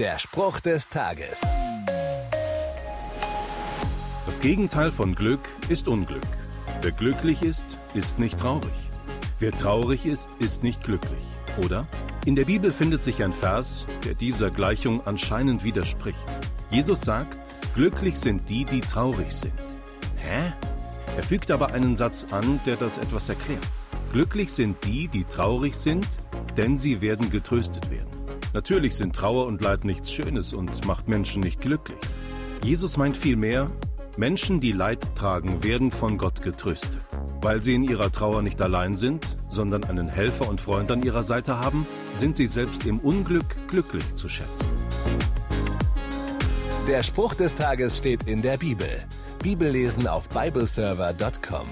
Der Spruch des Tages. Das Gegenteil von Glück ist Unglück. Wer glücklich ist, ist nicht traurig. Wer traurig ist, ist nicht glücklich, oder? In der Bibel findet sich ein Vers, der dieser Gleichung anscheinend widerspricht. Jesus sagt, glücklich sind die, die traurig sind. Hä? Er fügt aber einen Satz an, der das etwas erklärt. Glücklich sind die, die traurig sind, denn sie werden getröstet werden. Natürlich sind Trauer und Leid nichts Schönes und macht Menschen nicht glücklich. Jesus meint vielmehr, Menschen, die Leid tragen, werden von Gott getröstet. Weil sie in ihrer Trauer nicht allein sind, sondern einen Helfer und Freund an ihrer Seite haben, sind sie selbst im Unglück glücklich zu schätzen. Der Spruch des Tages steht in der Bibel. Bibellesen auf bibleserver.com.